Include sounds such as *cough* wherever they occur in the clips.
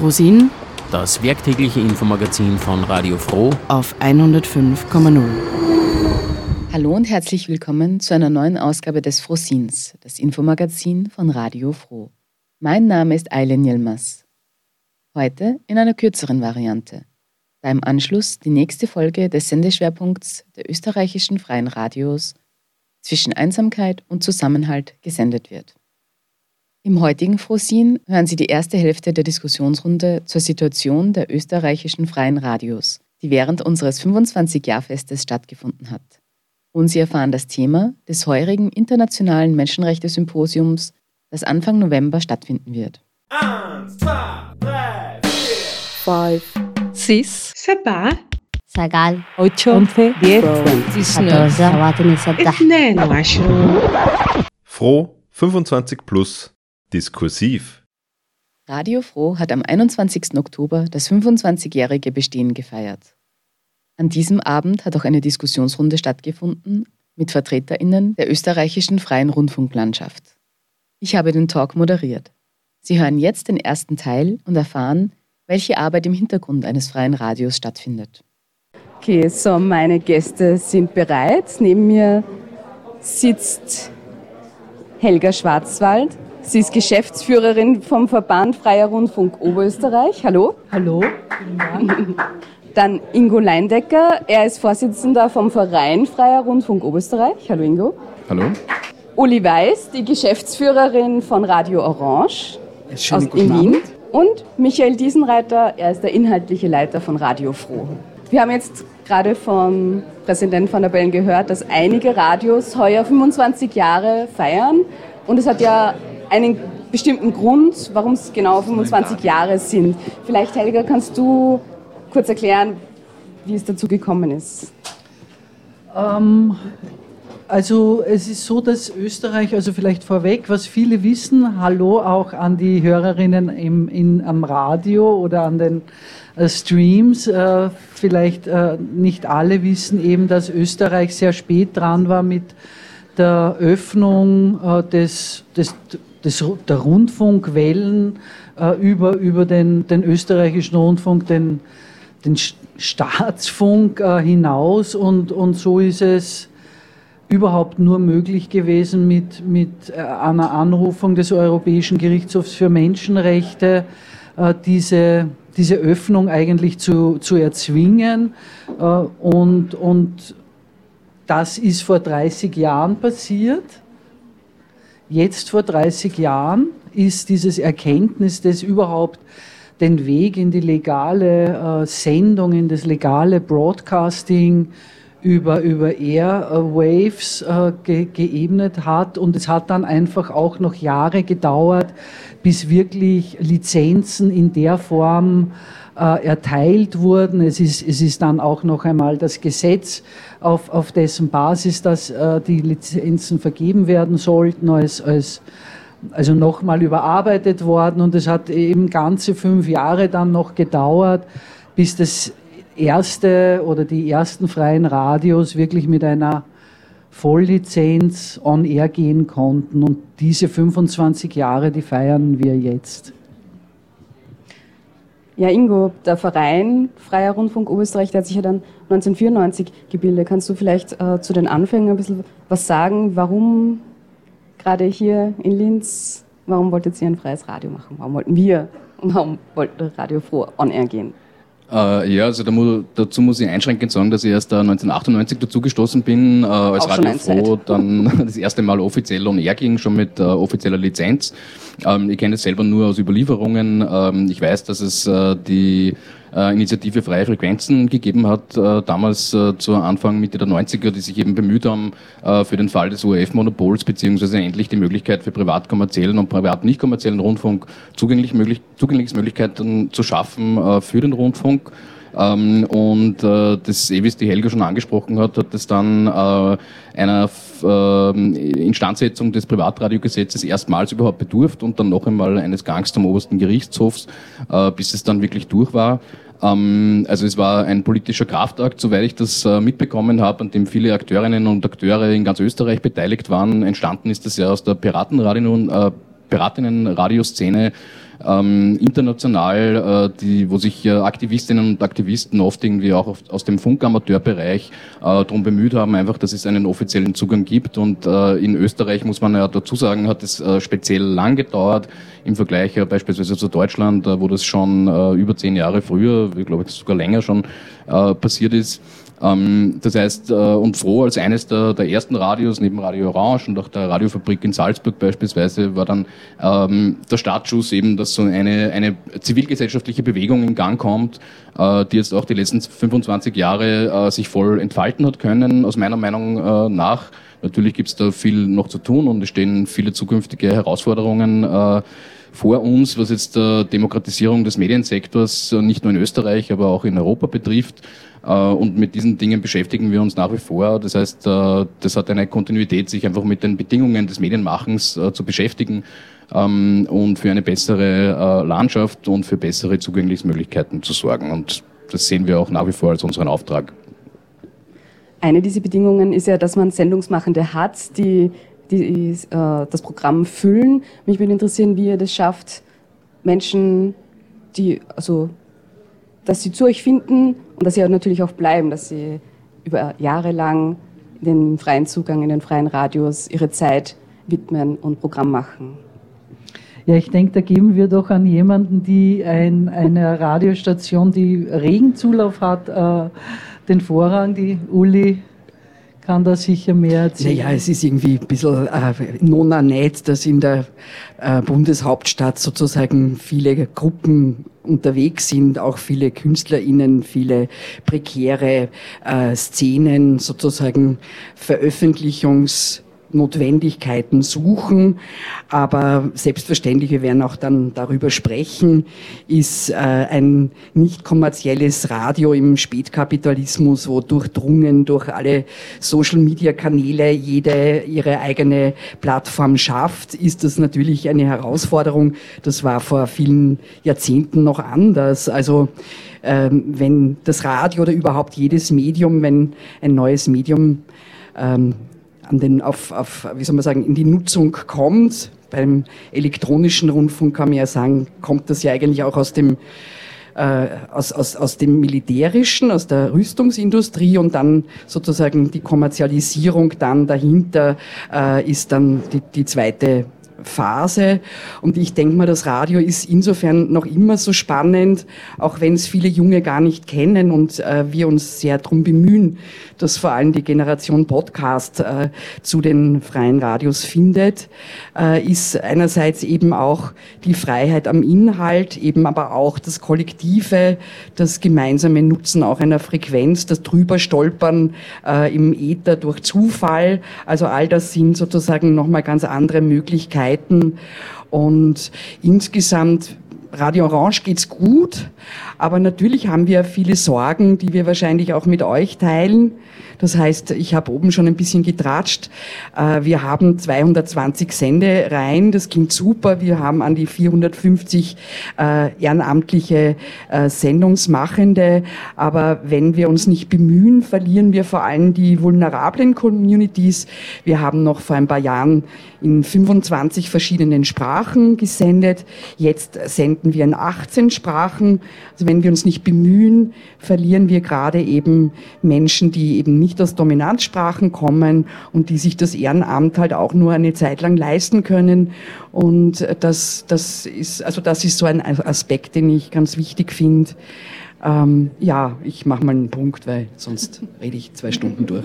Frosin, das werktägliche Infomagazin von Radio Froh auf 105,0. Hallo und herzlich willkommen zu einer neuen Ausgabe des Frosins, das Infomagazin von Radio Froh. Mein Name ist Eileen Yilmaz. Heute in einer kürzeren Variante, da im Anschluss die nächste Folge des Sendeschwerpunkts der österreichischen freien Radios zwischen Einsamkeit und Zusammenhalt gesendet wird. Im heutigen Frosin hören Sie die erste Hälfte der Diskussionsrunde zur Situation der österreichischen freien Radios, die während unseres 25-Jahr-Festes stattgefunden hat. Und Sie erfahren das Thema des heurigen internationalen Menschenrechte-Symposiums, das Anfang November stattfinden wird. Eins, zwei, drei, vier, five, six, سبعة سجال ocho, once, diez, حداشر سبعة ستة اثنان وعشرون Froh 25 plus diskursiv. Radio Froh hat am 21. Oktober das 25-jährige Bestehen gefeiert. An diesem Abend hat auch eine Diskussionsrunde stattgefunden mit VertreterInnen der österreichischen freien Rundfunklandschaft. Ich habe den Talk moderiert. Sie hören jetzt den ersten Teil und erfahren, welche Arbeit im Hintergrund eines freien Radios stattfindet. Okay, so meine Gäste sind bereit. Neben mir sitzt Helga Schwarzwald. Sie ist Geschäftsführerin vom Verband Freier Rundfunk Oberösterreich. Hallo. Hallo. *laughs* Dann Ingo Leindecker. Er ist Vorsitzender vom Verein Freier Rundfunk Oberösterreich. Hallo Ingo. Hallo. Uli Weiß, die Geschäftsführerin von Radio Orange Schönen aus guten in Wien. Abend. Und Michael Diesenreiter, er ist der inhaltliche Leiter von Radio Froh. Wir haben jetzt gerade vom Präsident van der Bellen gehört, dass einige Radios heuer 25 Jahre feiern. Und es hat ja einen bestimmten Grund, warum es genau 25 Jahre sind. Vielleicht, Helga, kannst du kurz erklären, wie es dazu gekommen ist? Ähm, also es ist so, dass Österreich, also vielleicht vorweg, was viele wissen, hallo auch an die Hörerinnen im, in, am Radio oder an den äh, Streams. Äh, vielleicht äh, nicht alle wissen eben, dass Österreich sehr spät dran war mit der Öffnung äh, des, des, des, der Rundfunkwellen äh, über, über den, den österreichischen Rundfunk, den, den Staatsfunk äh, hinaus und, und so ist es überhaupt nur möglich gewesen mit, mit äh, einer Anrufung des Europäischen Gerichtshofs für Menschenrechte, äh, diese, diese Öffnung eigentlich zu, zu erzwingen. Äh, und, und das ist vor 30 Jahren passiert. Jetzt vor 30 Jahren ist dieses Erkenntnis, das überhaupt den Weg in die legale äh, Sendung, in das legale Broadcasting über, über Airwaves äh, ge geebnet hat. Und es hat dann einfach auch noch Jahre gedauert, bis wirklich Lizenzen in der Form erteilt wurden. Es ist, es ist dann auch noch einmal das Gesetz, auf, auf dessen Basis dass, äh, die Lizenzen vergeben werden sollten, als, als also nochmal überarbeitet worden und es hat eben ganze fünf Jahre dann noch gedauert, bis das erste oder die ersten freien Radios wirklich mit einer Volllizenz on air gehen konnten und diese 25 Jahre, die feiern wir jetzt. Ja, Ingo, der Verein Freier Rundfunk Oberösterreich, der hat sich ja dann 1994 gebildet. Kannst du vielleicht äh, zu den Anfängen ein bisschen was sagen? Warum gerade hier in Linz, warum wolltet ihr ein freies Radio machen? Warum wollten wir und warum wollte Radio Froh on air gehen? Äh, ja, also da mu dazu muss ich einschränkend sagen, dass ich erst äh, 1998 dazugestoßen bin, äh, als Auch Radio. Froh dann *laughs* das erste Mal offiziell on air ging, schon mit äh, offizieller Lizenz. Ähm, ich kenne es selber nur aus Überlieferungen. Ähm, ich weiß, dass es äh, die Initiative Freie Frequenzen gegeben hat, äh, damals äh, zu Anfang Mitte der 90er, die sich eben bemüht haben, äh, für den Fall des ORF-Monopols beziehungsweise endlich die Möglichkeit für privat kommerziellen und privat nicht kommerziellen Rundfunk zugänglich möglich, Zugänglichkeitsmöglichkeiten zu schaffen äh, für den Rundfunk. Ähm, und äh, das, eh, wie es die Helga schon angesprochen hat, hat es dann äh, einer ähm, Instandsetzung des Privatradiogesetzes erstmals überhaupt bedurft und dann noch einmal eines Gangs zum obersten Gerichtshofs, äh, bis es dann wirklich durch war. Ähm, also es war ein politischer Kraftakt, soweit ich das äh, mitbekommen habe, an dem viele Akteurinnen und Akteure in ganz Österreich beteiligt waren. Entstanden ist das ja aus der Piratenradio, äh, Piratinnen-Radioszene, ähm, international, äh, die, wo sich äh, Aktivistinnen und Aktivisten oft irgendwie auch auf, aus dem Funkamateurbereich äh, darum bemüht haben, einfach, dass es einen offiziellen Zugang gibt. Und äh, in Österreich muss man ja dazu sagen, hat es äh, speziell lang gedauert im Vergleich äh, beispielsweise zu Deutschland, äh, wo das schon äh, über zehn Jahre früher, ich glaube sogar länger schon äh, passiert ist. Ähm, das heißt, äh, und Froh als eines der, der, ersten Radios, neben Radio Orange und auch der Radiofabrik in Salzburg beispielsweise, war dann ähm, der Startschuss eben, dass so eine, eine zivilgesellschaftliche Bewegung in Gang kommt, äh, die jetzt auch die letzten 25 Jahre äh, sich voll entfalten hat können, aus meiner Meinung äh, nach. Natürlich gibt es da viel noch zu tun und es stehen viele zukünftige Herausforderungen äh, vor uns, was jetzt die Demokratisierung des Mediensektors äh, nicht nur in Österreich, aber auch in Europa betrifft. Äh, und mit diesen Dingen beschäftigen wir uns nach wie vor. Das heißt, äh, das hat eine Kontinuität, sich einfach mit den Bedingungen des Medienmachens zu beschäftigen ähm, und für eine bessere Landschaft und für bessere Zugänglichkeitsmöglichkeiten zu sorgen. Und das sehen wir auch nach wie vor als unseren Auftrag. Eine dieser Bedingungen ist ja, dass man Sendungsmachende hat, die die äh, das Programm füllen. Mich würde interessieren, wie ihr das schafft, Menschen, die, also, dass sie zu euch finden und dass sie natürlich auch bleiben, dass sie über Jahre lang den freien Zugang in den freien Radios ihre Zeit widmen und Programm machen. Ja, ich denke, da geben wir doch an jemanden, die ein, eine Radiostation, die Regenzulauf hat, äh, den Vorrang, die Uli kann da sicher mehr erzählen. Naja, es ist irgendwie ein bisschen äh, nona nett, dass in der äh, Bundeshauptstadt sozusagen viele Gruppen unterwegs sind, auch viele KünstlerInnen, viele prekäre äh, Szenen, sozusagen Veröffentlichungs- Notwendigkeiten suchen. Aber selbstverständlich, wir werden auch dann darüber sprechen, ist äh, ein nicht kommerzielles Radio im Spätkapitalismus, wo durchdrungen durch alle Social-Media-Kanäle jede ihre eigene Plattform schafft, ist das natürlich eine Herausforderung. Das war vor vielen Jahrzehnten noch anders. Also ähm, wenn das Radio oder überhaupt jedes Medium, wenn ein neues Medium ähm, an den, auf, auf, wie soll man sagen, in die Nutzung kommt. Beim elektronischen Rundfunk kann man ja sagen, kommt das ja eigentlich auch aus dem, äh, aus, aus, aus dem Militärischen, aus der Rüstungsindustrie und dann sozusagen die Kommerzialisierung dann dahinter äh, ist dann die, die zweite Phase. Und ich denke mal, das Radio ist insofern noch immer so spannend, auch wenn es viele Junge gar nicht kennen und äh, wir uns sehr darum bemühen, dass vor allem die Generation Podcast äh, zu den freien Radios findet, äh, ist einerseits eben auch die Freiheit am Inhalt, eben aber auch das Kollektive, das gemeinsame Nutzen auch einer Frequenz, das Drüberstolpern äh, im Äther durch Zufall. Also all das sind sozusagen nochmal ganz andere Möglichkeiten. Und insgesamt Radio Orange geht's gut, aber natürlich haben wir viele Sorgen, die wir wahrscheinlich auch mit euch teilen. Das heißt, ich habe oben schon ein bisschen getratscht. Äh, wir haben 220 Sendereien, das klingt super. Wir haben an die 450 äh, ehrenamtliche äh, Sendungsmachende. Aber wenn wir uns nicht bemühen, verlieren wir vor allem die vulnerablen Communities. Wir haben noch vor ein paar Jahren in 25 verschiedenen Sprachen gesendet. Jetzt senden wir in 18 Sprachen. Also wenn wir uns nicht bemühen, verlieren wir gerade eben Menschen, die eben nicht aus Dominanzsprachen kommen und die sich das Ehrenamt halt auch nur eine Zeit lang leisten können. Und das, das ist, also das ist so ein Aspekt, den ich ganz wichtig finde. Ähm, ja, ich mache mal einen Punkt, weil sonst rede ich zwei Stunden durch.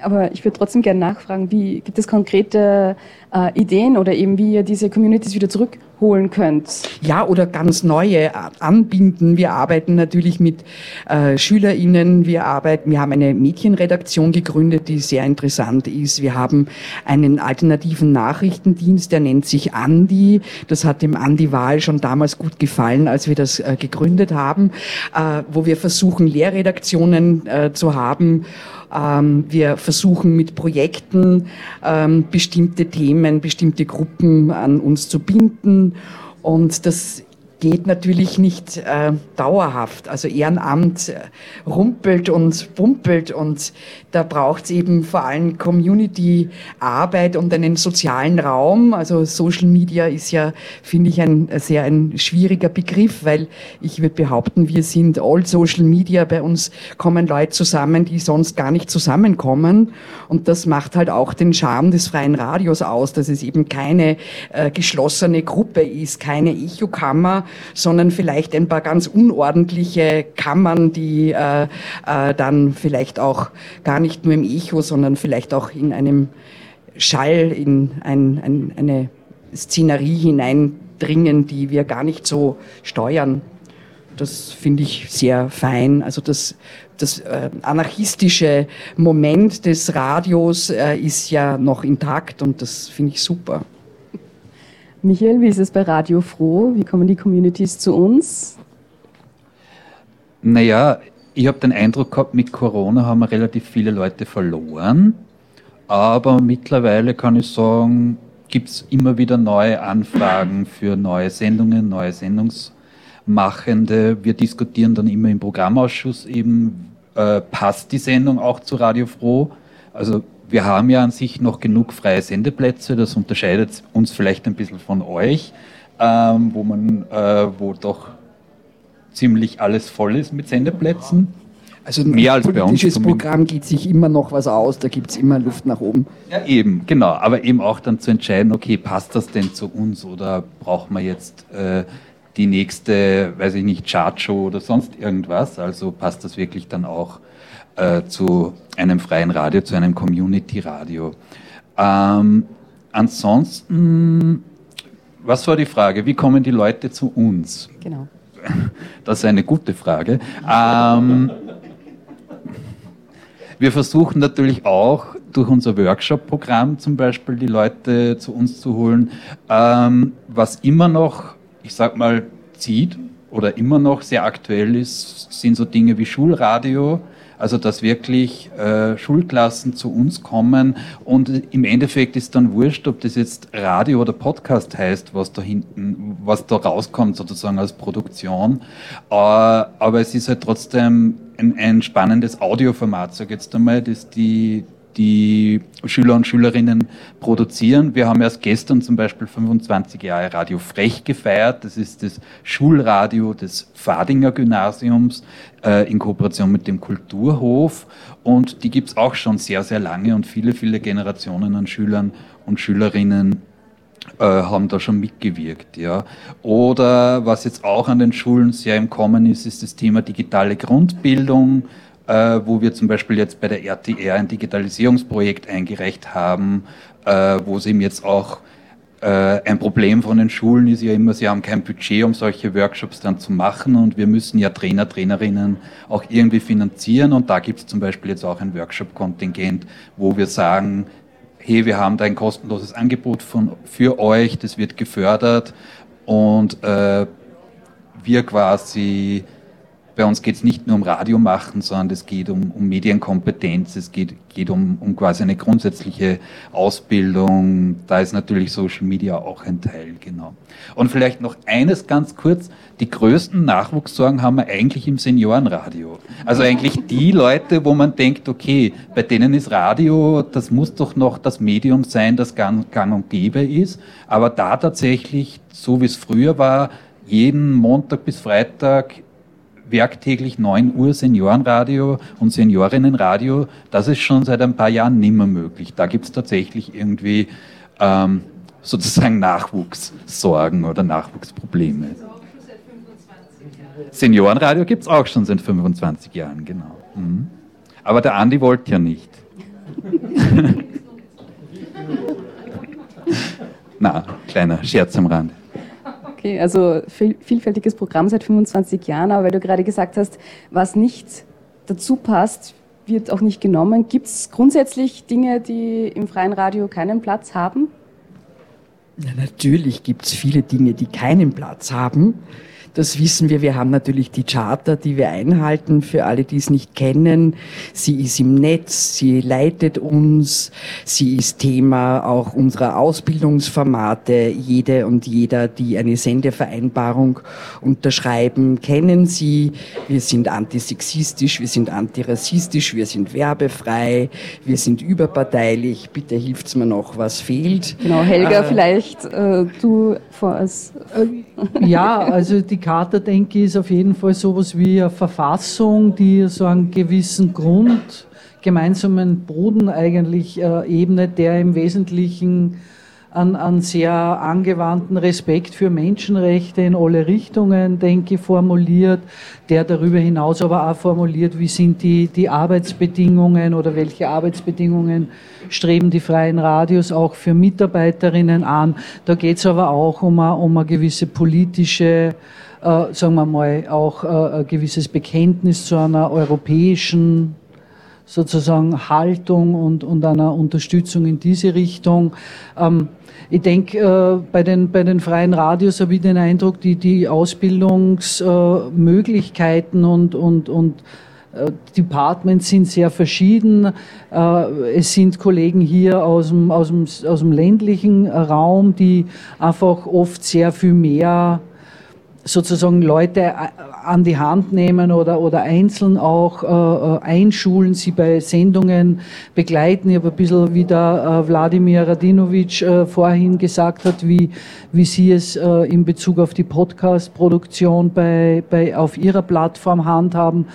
Aber ich würde trotzdem gerne nachfragen, wie gibt es konkrete äh, Ideen oder eben wie ihr diese Communities wieder zurückholen könnt? Ja, oder ganz neue anbinden. Wir arbeiten natürlich mit äh, SchülerInnen. Wir arbeiten, wir haben eine Mädchenredaktion gegründet, die sehr interessant ist. Wir haben einen alternativen Nachrichtendienst, der nennt sich Andi. Das hat dem Andi Wahl schon damals gut gefallen, als wir das äh, gegründet haben, äh, wo wir versuchen, Lehrredaktionen äh, zu haben ähm, wir versuchen mit Projekten ähm, bestimmte Themen, bestimmte Gruppen an uns zu binden. Und das geht natürlich nicht äh, dauerhaft. Also Ehrenamt äh, rumpelt und pumpelt und da braucht es eben vor allem Community-Arbeit und einen sozialen Raum. Also Social Media ist ja, finde ich, ein sehr ein schwieriger Begriff, weil ich würde behaupten, wir sind all Social Media. Bei uns kommen Leute zusammen, die sonst gar nicht zusammenkommen. Und das macht halt auch den Charme des freien Radios aus, dass es eben keine äh, geschlossene Gruppe ist, keine Echokammer, sondern vielleicht ein paar ganz unordentliche Kammern, die äh, äh, dann vielleicht auch gar nicht nur im Echo, sondern vielleicht auch in einem Schall, in ein, ein, eine Szenerie hineindringen, die wir gar nicht so steuern. Das finde ich sehr fein. Also das, das äh, anarchistische Moment des Radios äh, ist ja noch intakt und das finde ich super. Michael, wie ist es bei Radio Froh? Wie kommen die Communities zu uns? Naja, ich habe den Eindruck gehabt, mit Corona haben wir relativ viele Leute verloren. Aber mittlerweile kann ich sagen, gibt es immer wieder neue Anfragen für neue Sendungen, neue Sendungsmachende. Wir diskutieren dann immer im Programmausschuss eben, äh, passt die Sendung auch zu Radio Froh? Also wir haben ja an sich noch genug freie Sendeplätze, das unterscheidet uns vielleicht ein bisschen von euch, ähm, wo man, äh, wo doch ziemlich alles voll ist mit Sendeplätzen. Also mehr als bei uns. Politisches Programm geht sich immer noch was aus, da gibt es immer Luft nach oben. Ja, eben, genau. Aber eben auch dann zu entscheiden, okay, passt das denn zu uns oder braucht man jetzt äh, die nächste, weiß ich nicht, Chartshow oder sonst irgendwas? Also passt das wirklich dann auch äh, zu einem freien Radio, zu einem Community-Radio. Ähm, ansonsten, was war die Frage? Wie kommen die Leute zu uns? Genau. *laughs* Das ist eine gute Frage. Ähm, wir versuchen natürlich auch durch unser Workshop-Programm zum Beispiel die Leute zu uns zu holen, ähm, was immer noch, ich sag mal, zieht oder immer noch sehr aktuell ist, sind so Dinge wie Schulradio, also dass wirklich äh, Schulklassen zu uns kommen und im Endeffekt ist dann wurscht, ob das jetzt Radio oder Podcast heißt, was da hinten, was da rauskommt sozusagen als Produktion. Äh, aber es ist halt trotzdem ein, ein spannendes Audioformat, sag jetzt einmal, das die die Schüler und Schülerinnen produzieren. Wir haben erst gestern zum Beispiel 25 Jahre Radio Frech gefeiert. Das ist das Schulradio des Fadinger Gymnasiums äh, in Kooperation mit dem Kulturhof. Und die gibt es auch schon sehr, sehr lange und viele, viele Generationen an Schülern und Schülerinnen äh, haben da schon mitgewirkt. Ja. Oder was jetzt auch an den Schulen sehr im Kommen ist, ist das Thema digitale Grundbildung äh, wo wir zum Beispiel jetzt bei der RTR ein Digitalisierungsprojekt eingereicht haben, äh, wo es eben jetzt auch äh, ein Problem von den Schulen ist ja immer, sie haben kein Budget, um solche Workshops dann zu machen und wir müssen ja Trainer, Trainerinnen auch irgendwie finanzieren und da gibt es zum Beispiel jetzt auch ein Workshop-Kontingent, wo wir sagen, hey, wir haben da ein kostenloses Angebot von, für euch, das wird gefördert und äh, wir quasi bei uns geht es nicht nur um Radio machen, sondern es geht um, um Medienkompetenz, es geht, geht um, um quasi eine grundsätzliche Ausbildung. Da ist natürlich Social Media auch ein Teil, genau. Und vielleicht noch eines ganz kurz. Die größten Nachwuchssorgen haben wir eigentlich im Seniorenradio. Also eigentlich die Leute, wo man denkt, okay, bei denen ist Radio, das muss doch noch das Medium sein, das gang, gang und gäbe ist. Aber da tatsächlich, so wie es früher war, jeden Montag bis Freitag werktäglich 9 Uhr Seniorenradio und Seniorinnenradio, das ist schon seit ein paar Jahren nimmer möglich. Da gibt es tatsächlich irgendwie ähm, sozusagen Nachwuchssorgen oder Nachwuchsprobleme. Seniorenradio gibt es auch schon seit 25 Jahren, genau. Mhm. Aber der Andi wollte ja nicht. *laughs* Na, kleiner Scherz am Rande. Okay, also viel, vielfältiges Programm seit 25 Jahren, aber weil du gerade gesagt hast, was nicht dazu passt, wird auch nicht genommen. Gibt es grundsätzlich Dinge, die im freien Radio keinen Platz haben? Ja, natürlich gibt es viele Dinge, die keinen Platz haben. Das wissen wir. Wir haben natürlich die Charter, die wir einhalten. Für alle, die es nicht kennen, sie ist im Netz, sie leitet uns, sie ist Thema auch unserer Ausbildungsformate. Jede und jeder, die eine Sendevereinbarung unterschreiben, kennen sie. Wir sind antisexistisch, wir sind antirassistisch, wir sind werbefrei, wir sind überparteilich. Bitte hilft's mir noch, was fehlt. Genau, Helga, äh, vielleicht äh, du vor. Äh, ja, also die Charta, denke ich, ist auf jeden Fall sowas wie eine Verfassung, die so einen gewissen Grund, gemeinsamen Boden eigentlich äh, ebnet, der im Wesentlichen an, an sehr angewandten Respekt für Menschenrechte in alle Richtungen, denke ich, formuliert, der darüber hinaus aber auch formuliert, wie sind die, die Arbeitsbedingungen oder welche Arbeitsbedingungen streben die freien Radios auch für Mitarbeiterinnen an. Da geht es aber auch um eine, um eine gewisse politische äh, sagen wir mal, auch äh, ein gewisses Bekenntnis zu einer europäischen sozusagen Haltung und, und einer Unterstützung in diese Richtung. Ähm, ich denke, äh, bei, den, bei den freien Radios habe ich den Eindruck, die, die Ausbildungsmöglichkeiten und, und, und äh, Departments sind sehr verschieden. Äh, es sind Kollegen hier aus dem, aus dem, aus dem ländlichen Raum, die einfach oft sehr viel mehr sozusagen Leute äh, an die Hand nehmen oder, oder einzeln auch äh, äh, einschulen, sie bei Sendungen begleiten. Ich habe ein bisschen, wie der äh, Wladimir Radinovic äh, vorhin gesagt hat, wie, wie sie es äh, in Bezug auf die Podcast-Produktion bei, bei, auf ihrer Plattform handhaben,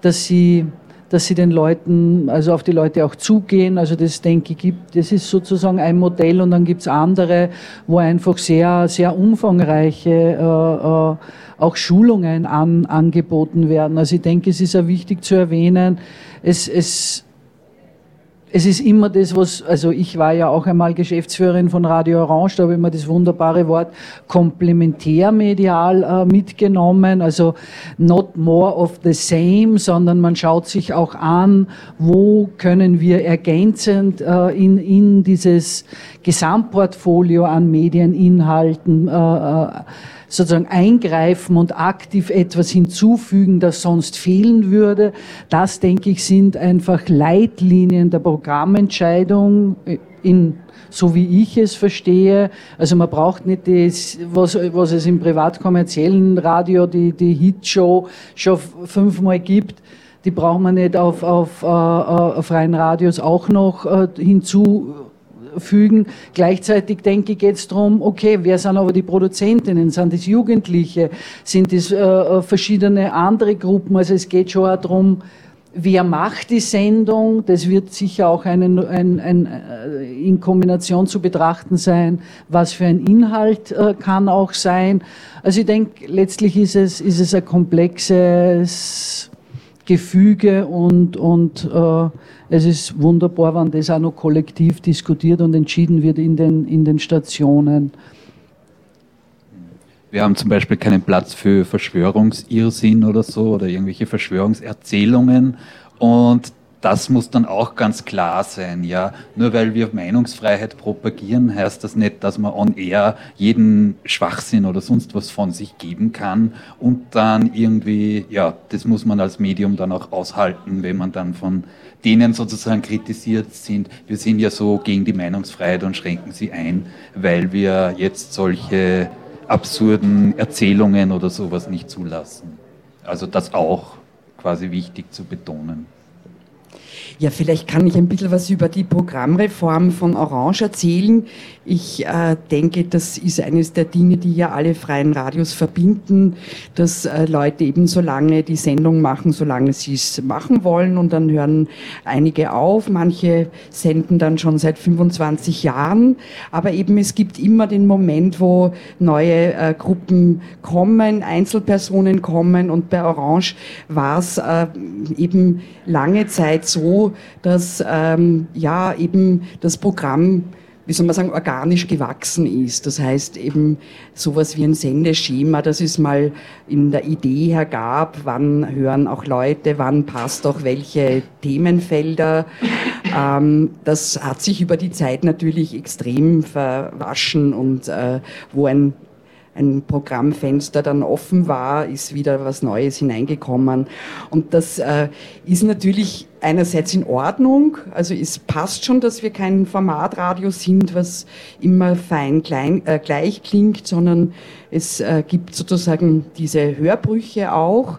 dass sie dass sie den Leuten, also auf die Leute auch zugehen. Also das denke ich gibt, das ist sozusagen ein Modell und dann gibt's andere, wo einfach sehr, sehr umfangreiche äh, äh, auch Schulungen an, angeboten werden. Also ich denke, es ist ja wichtig zu erwähnen, es, es es ist immer das, was, also ich war ja auch einmal Geschäftsführerin von Radio Orange, da habe ich immer das wunderbare Wort komplementärmedial äh, mitgenommen, also not more of the same, sondern man schaut sich auch an, wo können wir ergänzend äh, in, in dieses Gesamtportfolio an Medieninhalten äh, äh sozusagen eingreifen und aktiv etwas hinzufügen, das sonst fehlen würde. Das, denke ich, sind einfach Leitlinien der Programmentscheidung in so wie ich es verstehe. Also man braucht nicht das, was, was es im privat-kommerziellen Radio, die, die Hitshow schon fünfmal gibt. Die braucht man nicht auf, auf, äh, auf freien Radios auch noch äh, hinzu fügen. Gleichzeitig denke ich, geht es darum, okay, wer sind aber die Produzentinnen? Sind es Jugendliche? Sind es äh, verschiedene andere Gruppen? Also es geht schon auch darum, wer macht die Sendung? Das wird sicher auch einen, ein, ein, äh, in Kombination zu betrachten sein. Was für ein Inhalt äh, kann auch sein? Also ich denke, letztlich ist es, ist es ein komplexes Gefüge und, und äh, es ist wunderbar, wenn das auch noch kollektiv diskutiert und entschieden wird in den, in den Stationen. Wir haben zum Beispiel keinen Platz für Verschwörungsirrsinn oder so oder irgendwelche Verschwörungserzählungen. Und das muss dann auch ganz klar sein, ja. Nur weil wir Meinungsfreiheit propagieren, heißt das nicht, dass man on air jeden Schwachsinn oder sonst was von sich geben kann und dann irgendwie, ja, das muss man als Medium dann auch aushalten, wenn man dann von denen sozusagen kritisiert sind. Wir sind ja so gegen die Meinungsfreiheit und schränken sie ein, weil wir jetzt solche absurden Erzählungen oder sowas nicht zulassen. Also das auch quasi wichtig zu betonen. Ja, vielleicht kann ich ein bisschen was über die Programmreform von Orange erzählen. Ich äh, denke, das ist eines der Dinge, die ja alle freien Radios verbinden, dass äh, Leute eben so lange die Sendung machen, solange sie es machen wollen und dann hören einige auf. Manche senden dann schon seit 25 Jahren, aber eben es gibt immer den Moment, wo neue äh, Gruppen kommen, Einzelpersonen kommen und bei Orange war es äh, eben lange Zeit so, dass ähm, ja eben das Programm wie soll man sagen, organisch gewachsen ist. Das heißt eben sowas wie ein Sendeschema, das es mal in der Idee her gab, wann hören auch Leute, wann passt auch welche Themenfelder. Ähm, das hat sich über die Zeit natürlich extrem verwaschen und äh, wo ein ein Programmfenster dann offen war, ist wieder was Neues hineingekommen. Und das äh, ist natürlich einerseits in Ordnung, also es passt schon, dass wir kein Formatradio sind, was immer fein klein, äh, gleich klingt, sondern es äh, gibt sozusagen diese Hörbrüche auch.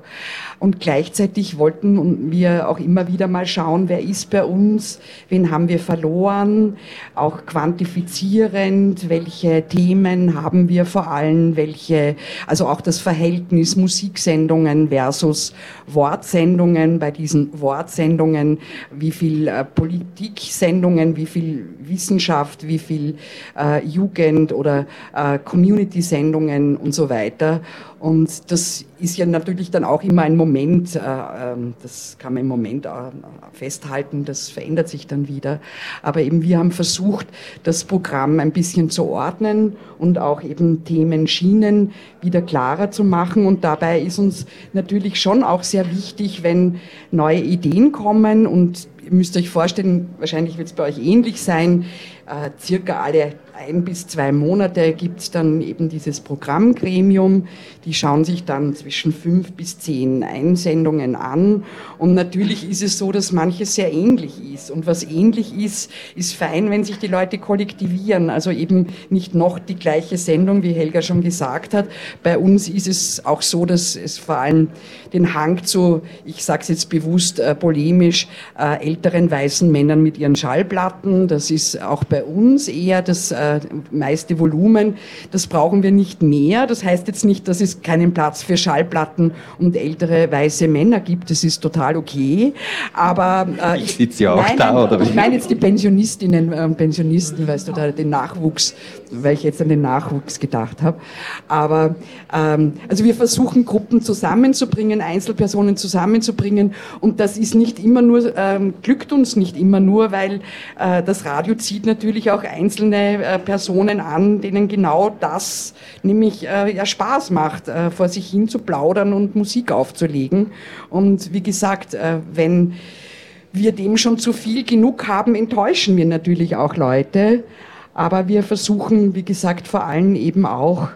Und gleichzeitig wollten wir auch immer wieder mal schauen, wer ist bei uns, wen haben wir verloren, auch quantifizierend, welche Themen haben wir vor allem, welche, also auch das Verhältnis Musiksendungen versus Wortsendungen. Bei diesen Wortsendungen, wie viel äh, Politiksendungen, wie viel Wissenschaft, wie viel äh, Jugend oder äh, Community-Sendungen und so weiter. Und das ist ja natürlich dann auch immer ein Moment, äh, ähm, das kann man im Moment äh, festhalten, das verändert sich dann wieder. Aber eben wir haben versucht, das Programm ein bisschen zu ordnen und auch eben Themenschienen wieder klarer zu machen. Und dabei ist uns natürlich schon auch sehr wichtig, wenn neue Ideen kommen und ihr müsst euch vorstellen, wahrscheinlich wird es bei euch ähnlich sein, äh, circa alle ein bis zwei Monate gibt es dann eben dieses Programmgremium. Die schauen sich dann zwischen fünf bis zehn Einsendungen an. Und natürlich ist es so, dass manches sehr ähnlich ist. Und was ähnlich ist, ist fein, wenn sich die Leute kollektivieren. Also eben nicht noch die gleiche Sendung, wie Helga schon gesagt hat. Bei uns ist es auch so, dass es vor allem den Hang zu, ich sage es jetzt bewusst äh, polemisch, äh, älteren weißen Männern mit ihren Schallplatten. Das ist auch bei uns eher das äh, meiste Volumen. Das brauchen wir nicht mehr. Das heißt jetzt nicht, dass es keinen Platz für Schallplatten und ältere weiße Männer gibt. Das ist total okay. Aber äh, ich sitze ja auch nein, da, oder? Ich meine jetzt die Pensionistinnen und Pensionisten, weißt du, da den Nachwuchs, weil ich jetzt an den Nachwuchs gedacht habe. Aber ähm, also wir versuchen Gruppen zusammenzubringen, Einzelpersonen zusammenzubringen und das ist nicht immer nur ähm, glückt uns nicht immer nur, weil äh, das Radio zieht natürlich auch einzelne äh, Personen an, denen genau das nämlich äh, ja Spaß macht, äh, vor sich hin zu plaudern und Musik aufzulegen. Und wie gesagt, äh, wenn wir dem schon zu viel genug haben, enttäuschen wir natürlich auch Leute. Aber wir versuchen, wie gesagt, vor allem eben auch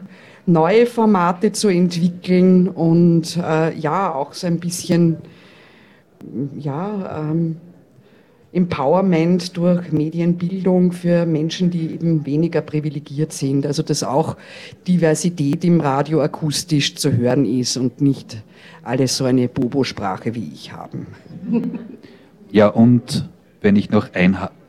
neue Formate zu entwickeln und äh, ja, auch so ein bisschen, ja, ähm, Empowerment durch Medienbildung für Menschen, die eben weniger privilegiert sind. Also dass auch Diversität im Radio akustisch zu hören ist und nicht alles so eine Bobo-Sprache wie ich haben. Ja, und wenn ich noch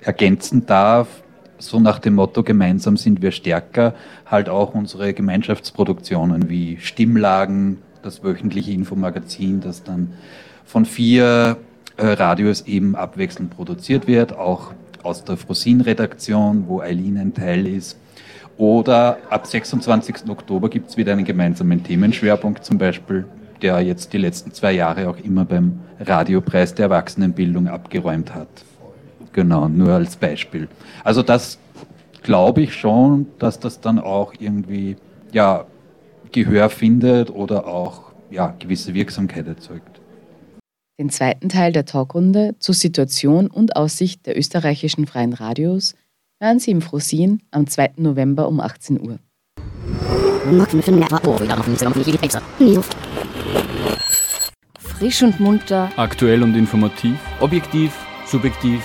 ergänzen darf, so nach dem Motto, gemeinsam sind wir stärker, halt auch unsere Gemeinschaftsproduktionen wie Stimmlagen, das wöchentliche Infomagazin, das dann von vier Radios eben abwechselnd produziert wird, auch aus der Frosin-Redaktion, wo Eileen ein Teil ist. Oder ab 26. Oktober gibt es wieder einen gemeinsamen Themenschwerpunkt zum Beispiel, der jetzt die letzten zwei Jahre auch immer beim Radiopreis der Erwachsenenbildung abgeräumt hat. Genau, nur als Beispiel. Also das glaube ich schon, dass das dann auch irgendwie ja, Gehör findet oder auch ja, gewisse Wirksamkeit erzeugt. Den zweiten Teil der Talkrunde zur Situation und Aussicht der österreichischen freien Radios hören Sie im Frosin am 2. November um 18 Uhr. Frisch und munter. Aktuell und informativ. Objektiv, subjektiv,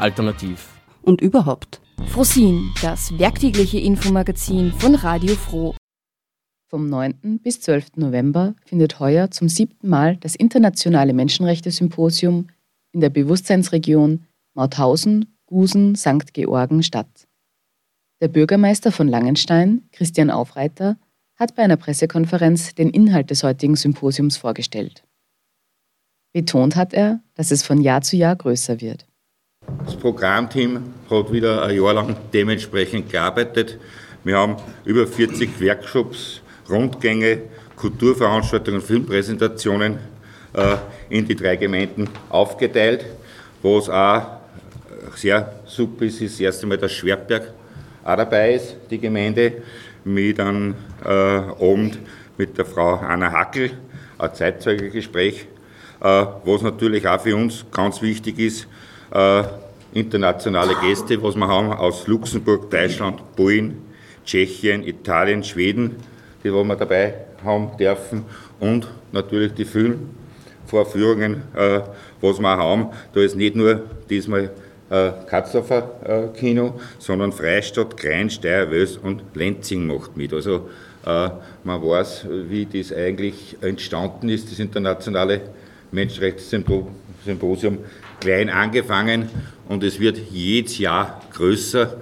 alternativ. Und überhaupt. Frosin, das werktägliche Infomagazin von Radio Froh. Vom 9. bis 12. November findet heuer zum siebten Mal das internationale Menschenrechte-Symposium in der Bewusstseinsregion Mauthausen, Gusen, St. Georgen statt. Der Bürgermeister von Langenstein, Christian Aufreiter, hat bei einer Pressekonferenz den Inhalt des heutigen Symposiums vorgestellt. Betont hat er, dass es von Jahr zu Jahr größer wird. Das Programmteam hat wieder ein Jahr lang dementsprechend gearbeitet. Wir haben über 40 Workshops Rundgänge, Kulturveranstaltungen, Filmpräsentationen äh, in die drei Gemeinden aufgeteilt. Was auch sehr super ist, ist das erste Mal, dass Schwertberg auch dabei ist, die Gemeinde, mit einem äh, Abend mit der Frau Anna Hackel, ein Zeitzeugengespräch, äh, was natürlich auch für uns ganz wichtig ist, äh, internationale Gäste, was wir haben aus Luxemburg, Deutschland, Polen, Tschechien, Italien, Schweden, die wir dabei haben dürfen und natürlich die Filmvorführungen, äh, was wir haben. Da ist nicht nur diesmal äh, Katzhofer äh, Kino, sondern Freistadt, Krein, Steyr, Wös und Lenzing macht mit. Also äh, man weiß, wie das eigentlich entstanden ist, das internationale Menschenrechtssymposium, klein angefangen und es wird jedes Jahr größer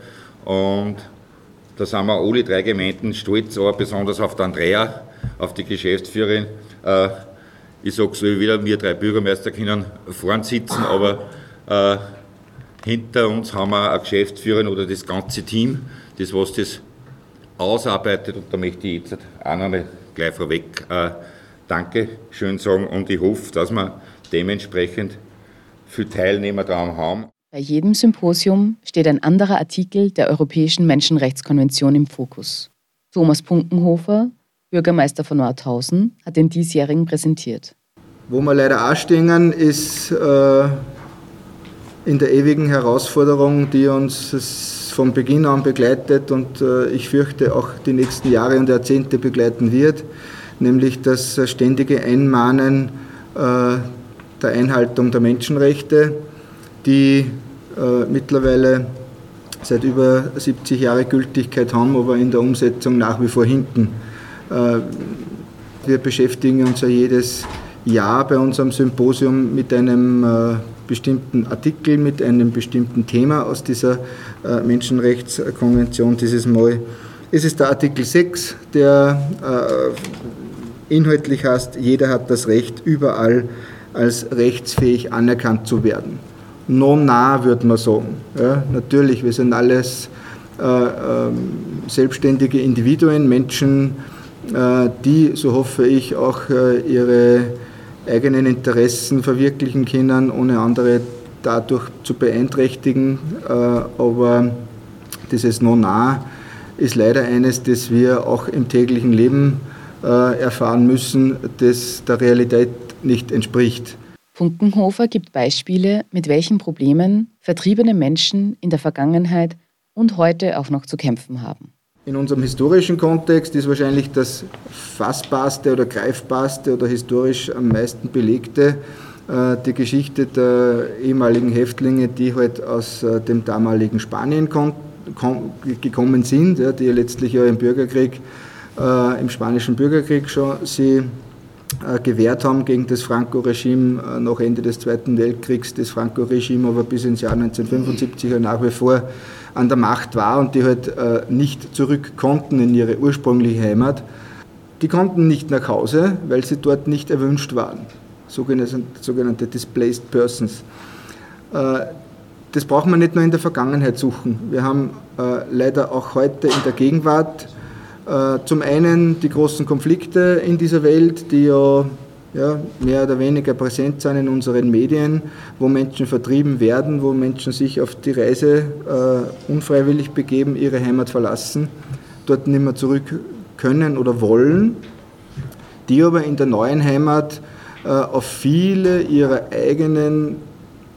und da sind wir alle drei Gemeinden stolz, aber besonders auf die Andrea, auf die Geschäftsführerin. Äh, ich sage so wieder, wir drei Bürgermeister können vorn sitzen, aber äh, hinter uns haben wir eine Geschäftsführerin oder das ganze Team, das was das ausarbeitet und da möchte ich jetzt auch noch mal gleich vorweg äh, Dankeschön sagen und ich hoffe, dass wir dementsprechend viele Teilnehmer daran haben. Bei jedem Symposium steht ein anderer Artikel der Europäischen Menschenrechtskonvention im Fokus. Thomas Punkenhofer, Bürgermeister von Nordhausen, hat den diesjährigen präsentiert. Wo wir leider auch stehen, ist äh, in der ewigen Herausforderung, die uns von Beginn an begleitet und äh, ich fürchte auch die nächsten Jahre und Jahrzehnte begleiten wird, nämlich das ständige Einmahnen äh, der Einhaltung der Menschenrechte, die äh, mittlerweile seit über 70 Jahren Gültigkeit haben, aber in der Umsetzung nach wie vor hinten. Äh, wir beschäftigen uns ja jedes Jahr bei unserem Symposium mit einem äh, bestimmten Artikel, mit einem bestimmten Thema aus dieser äh, Menschenrechtskonvention. Dieses Mal ist es der Artikel 6, der äh, inhaltlich heißt, jeder hat das Recht, überall als rechtsfähig anerkannt zu werden. Non nah, würde man sagen. Ja, natürlich, wir sind alles äh, äh, selbstständige Individuen, Menschen, äh, die, so hoffe ich, auch äh, ihre eigenen Interessen verwirklichen können, ohne andere dadurch zu beeinträchtigen. Äh, aber dieses Non nah ist leider eines, das wir auch im täglichen Leben äh, erfahren müssen, das der Realität nicht entspricht. Funkenhofer gibt Beispiele, mit welchen Problemen vertriebene Menschen in der Vergangenheit und heute auch noch zu kämpfen haben. In unserem historischen Kontext ist wahrscheinlich das fassbarste oder greifbarste oder historisch am meisten belegte äh, die Geschichte der ehemaligen Häftlinge, die halt aus äh, dem damaligen Spanien gekommen sind, die letztlich ja im Bürgerkrieg, äh, im spanischen Bürgerkrieg schon sie gewehrt haben gegen das Franco-Regime nach Ende des Zweiten Weltkriegs, das Franco-Regime aber bis ins Jahr 1975 nach wie vor an der Macht war und die halt äh, nicht zurück konnten in ihre ursprüngliche Heimat, die konnten nicht nach Hause, weil sie dort nicht erwünscht waren. Sogenannte, sogenannte Displaced Persons. Äh, das braucht man nicht nur in der Vergangenheit suchen. Wir haben äh, leider auch heute in der Gegenwart äh, zum einen die großen Konflikte in dieser Welt, die ja ja, mehr oder weniger präsent sein in unseren Medien, wo Menschen vertrieben werden, wo Menschen sich auf die Reise äh, unfreiwillig begeben, ihre Heimat verlassen, dort nicht mehr zurück können oder wollen, die aber in der neuen Heimat äh, auf viele ihrer eigenen,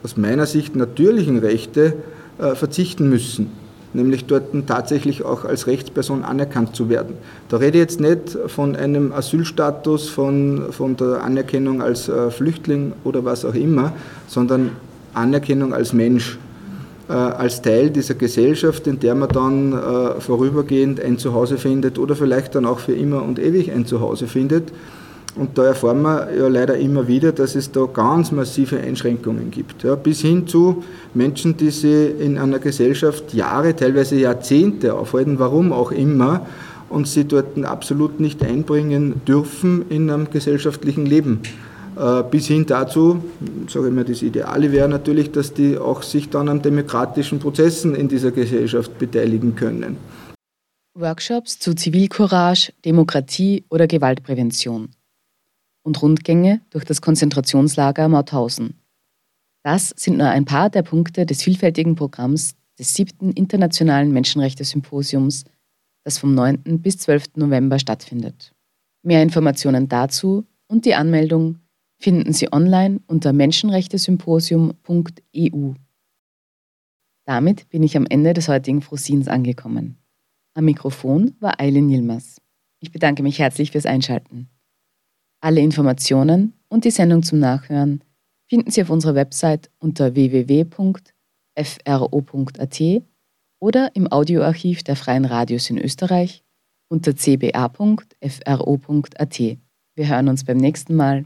aus meiner Sicht natürlichen Rechte äh, verzichten müssen nämlich dort tatsächlich auch als Rechtsperson anerkannt zu werden. Da rede ich jetzt nicht von einem Asylstatus, von, von der Anerkennung als äh, Flüchtling oder was auch immer, sondern Anerkennung als Mensch, äh, als Teil dieser Gesellschaft, in der man dann äh, vorübergehend ein Zuhause findet oder vielleicht dann auch für immer und ewig ein Zuhause findet. Und da erfahren wir ja leider immer wieder, dass es da ganz massive Einschränkungen gibt. Ja, bis hin zu Menschen, die sich in einer Gesellschaft Jahre, teilweise Jahrzehnte aufhalten, warum auch immer, und sie dort absolut nicht einbringen dürfen in einem gesellschaftlichen Leben. Äh, bis hin dazu, sage ich mal, das Ideale wäre natürlich, dass die auch sich dann an demokratischen Prozessen in dieser Gesellschaft beteiligen können. Workshops zu Zivilcourage, Demokratie oder Gewaltprävention und Rundgänge durch das Konzentrationslager Mauthausen. Das sind nur ein paar der Punkte des vielfältigen Programms des siebten Internationalen Menschenrechte-Symposiums, das vom 9. bis 12. November stattfindet. Mehr Informationen dazu und die Anmeldung finden Sie online unter menschenrechtesymposium.eu. Damit bin ich am Ende des heutigen Frosins angekommen. Am Mikrofon war Eileen Yilmaz. Ich bedanke mich herzlich fürs Einschalten. Alle Informationen und die Sendung zum Nachhören finden Sie auf unserer Website unter www.fro.at oder im Audioarchiv der Freien Radios in Österreich unter cba.fro.at. Wir hören uns beim nächsten Mal.